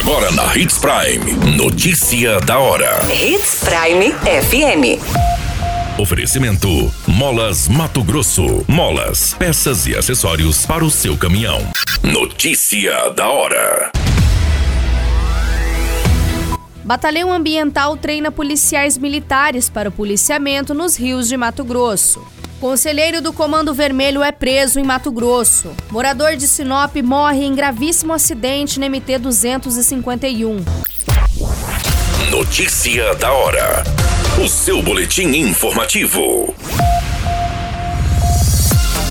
Agora na Hits Prime. Notícia da hora. Hits Prime FM. Oferecimento: Molas Mato Grosso. Molas, peças e acessórios para o seu caminhão. Notícia da hora. Batalhão Ambiental treina policiais militares para o policiamento nos rios de Mato Grosso. Conselheiro do Comando Vermelho é preso em Mato Grosso. Morador de Sinop morre em gravíssimo acidente no MT 251. Notícia da hora. O seu boletim informativo.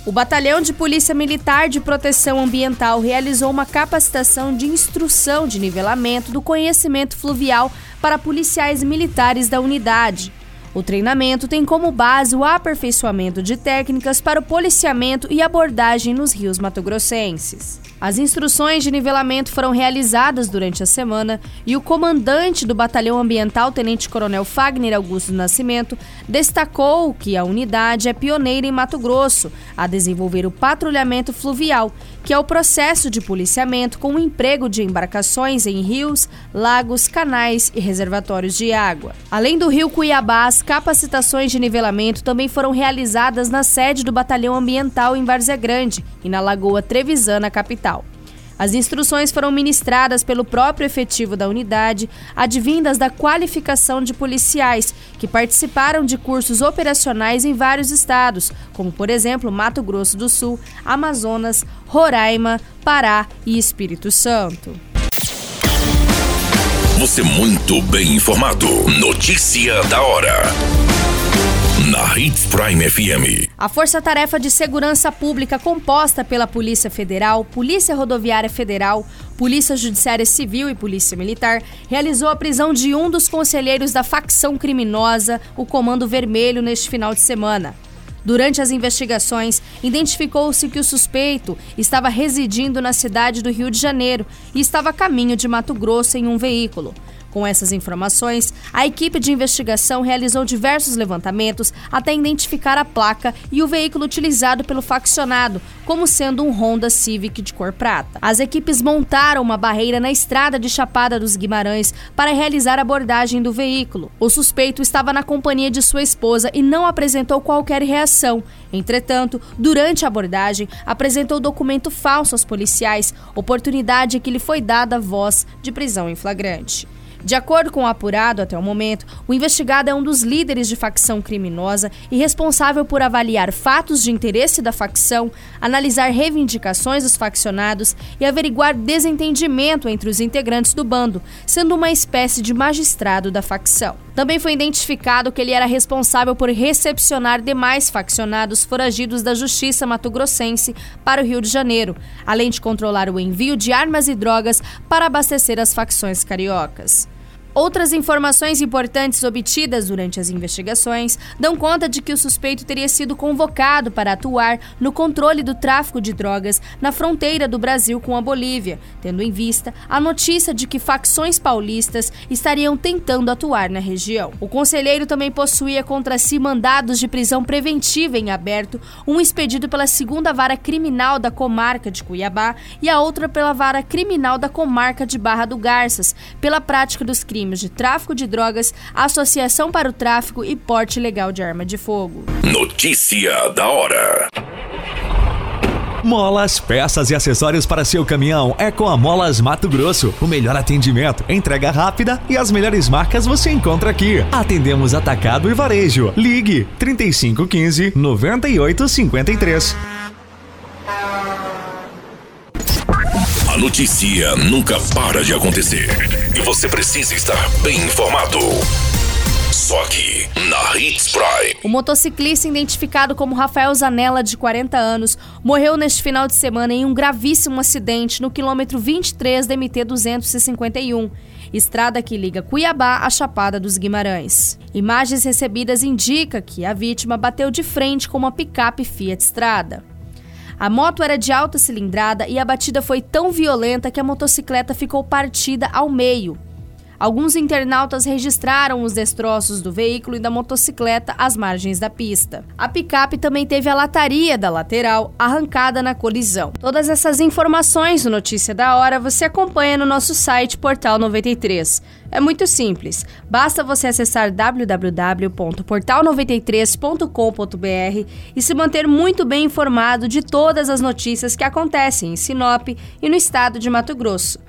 O Batalhão de Polícia Militar de Proteção Ambiental realizou uma capacitação de instrução de nivelamento do conhecimento fluvial para policiais militares da unidade. O treinamento tem como base o aperfeiçoamento de técnicas para o policiamento e abordagem nos rios matogrossenses. As instruções de nivelamento foram realizadas durante a semana e o comandante do Batalhão Ambiental, Tenente Coronel Fagner Augusto Nascimento, destacou que a unidade é pioneira em Mato Grosso a desenvolver o patrulhamento fluvial, que é o processo de policiamento com o emprego de embarcações em rios, lagos, canais e reservatórios de água. Além do rio Cuiabá, as capacitações de nivelamento também foram realizadas na sede do Batalhão Ambiental em Várzea Grande e na Lagoa Trevisana, capital. As instruções foram ministradas pelo próprio efetivo da unidade, advindas da qualificação de policiais que participaram de cursos operacionais em vários estados, como por exemplo Mato Grosso do Sul, Amazonas, Roraima, Pará e Espírito Santo. Você muito bem informado. Notícia da hora na Hits Prime FM. A Força Tarefa de Segurança Pública, composta pela Polícia Federal, Polícia Rodoviária Federal, Polícia Judiciária Civil e Polícia Militar, realizou a prisão de um dos conselheiros da facção criminosa, o Comando Vermelho, neste final de semana. Durante as investigações, identificou-se que o suspeito estava residindo na cidade do Rio de Janeiro e estava a caminho de Mato Grosso em um veículo. Com essas informações, a equipe de investigação realizou diversos levantamentos até identificar a placa e o veículo utilizado pelo faccionado, como sendo um Honda Civic de cor prata. As equipes montaram uma barreira na estrada de Chapada dos Guimarães para realizar a abordagem do veículo. O suspeito estava na companhia de sua esposa e não apresentou qualquer reação. Entretanto, durante a abordagem, apresentou documento falso aos policiais, oportunidade que lhe foi dada voz de prisão em flagrante. De acordo com o apurado até o momento, o investigado é um dos líderes de facção criminosa e responsável por avaliar fatos de interesse da facção, analisar reivindicações dos faccionados e averiguar desentendimento entre os integrantes do bando, sendo uma espécie de magistrado da facção. Também foi identificado que ele era responsável por recepcionar demais faccionados foragidos da Justiça Mato-Grossense para o Rio de Janeiro, além de controlar o envio de armas e drogas para abastecer as facções cariocas. Outras informações importantes obtidas durante as investigações dão conta de que o suspeito teria sido convocado para atuar no controle do tráfico de drogas na fronteira do Brasil com a Bolívia, tendo em vista a notícia de que facções paulistas estariam tentando atuar na região. O conselheiro também possuía contra si mandados de prisão preventiva em aberto, um expedido pela segunda vara criminal da comarca de Cuiabá e a outra pela vara criminal da comarca de Barra do Garças, pela prática dos crimes crimes de tráfico de drogas, associação para o tráfico e porte ilegal de arma de fogo. Notícia da hora. Molas, peças e acessórios para seu caminhão é com a Molas Mato Grosso. O melhor atendimento, entrega rápida e as melhores marcas você encontra aqui. Atendemos atacado e varejo. Ligue 3515 9853. Notícia nunca para de acontecer e você precisa estar bem informado. Só aqui, na Hits Prime. O motociclista identificado como Rafael Zanella, de 40 anos, morreu neste final de semana em um gravíssimo acidente no quilômetro 23 da MT 251, estrada que liga Cuiabá à Chapada dos Guimarães. Imagens recebidas indicam que a vítima bateu de frente com uma picape Fiat Strada. A moto era de alta cilindrada e a batida foi tão violenta que a motocicleta ficou partida ao meio. Alguns internautas registraram os destroços do veículo e da motocicleta às margens da pista. A picape também teve a lataria da lateral arrancada na colisão. Todas essas informações no Notícia da Hora você acompanha no nosso site Portal 93. É muito simples. Basta você acessar www.portal93.com.br e se manter muito bem informado de todas as notícias que acontecem em Sinop e no estado de Mato Grosso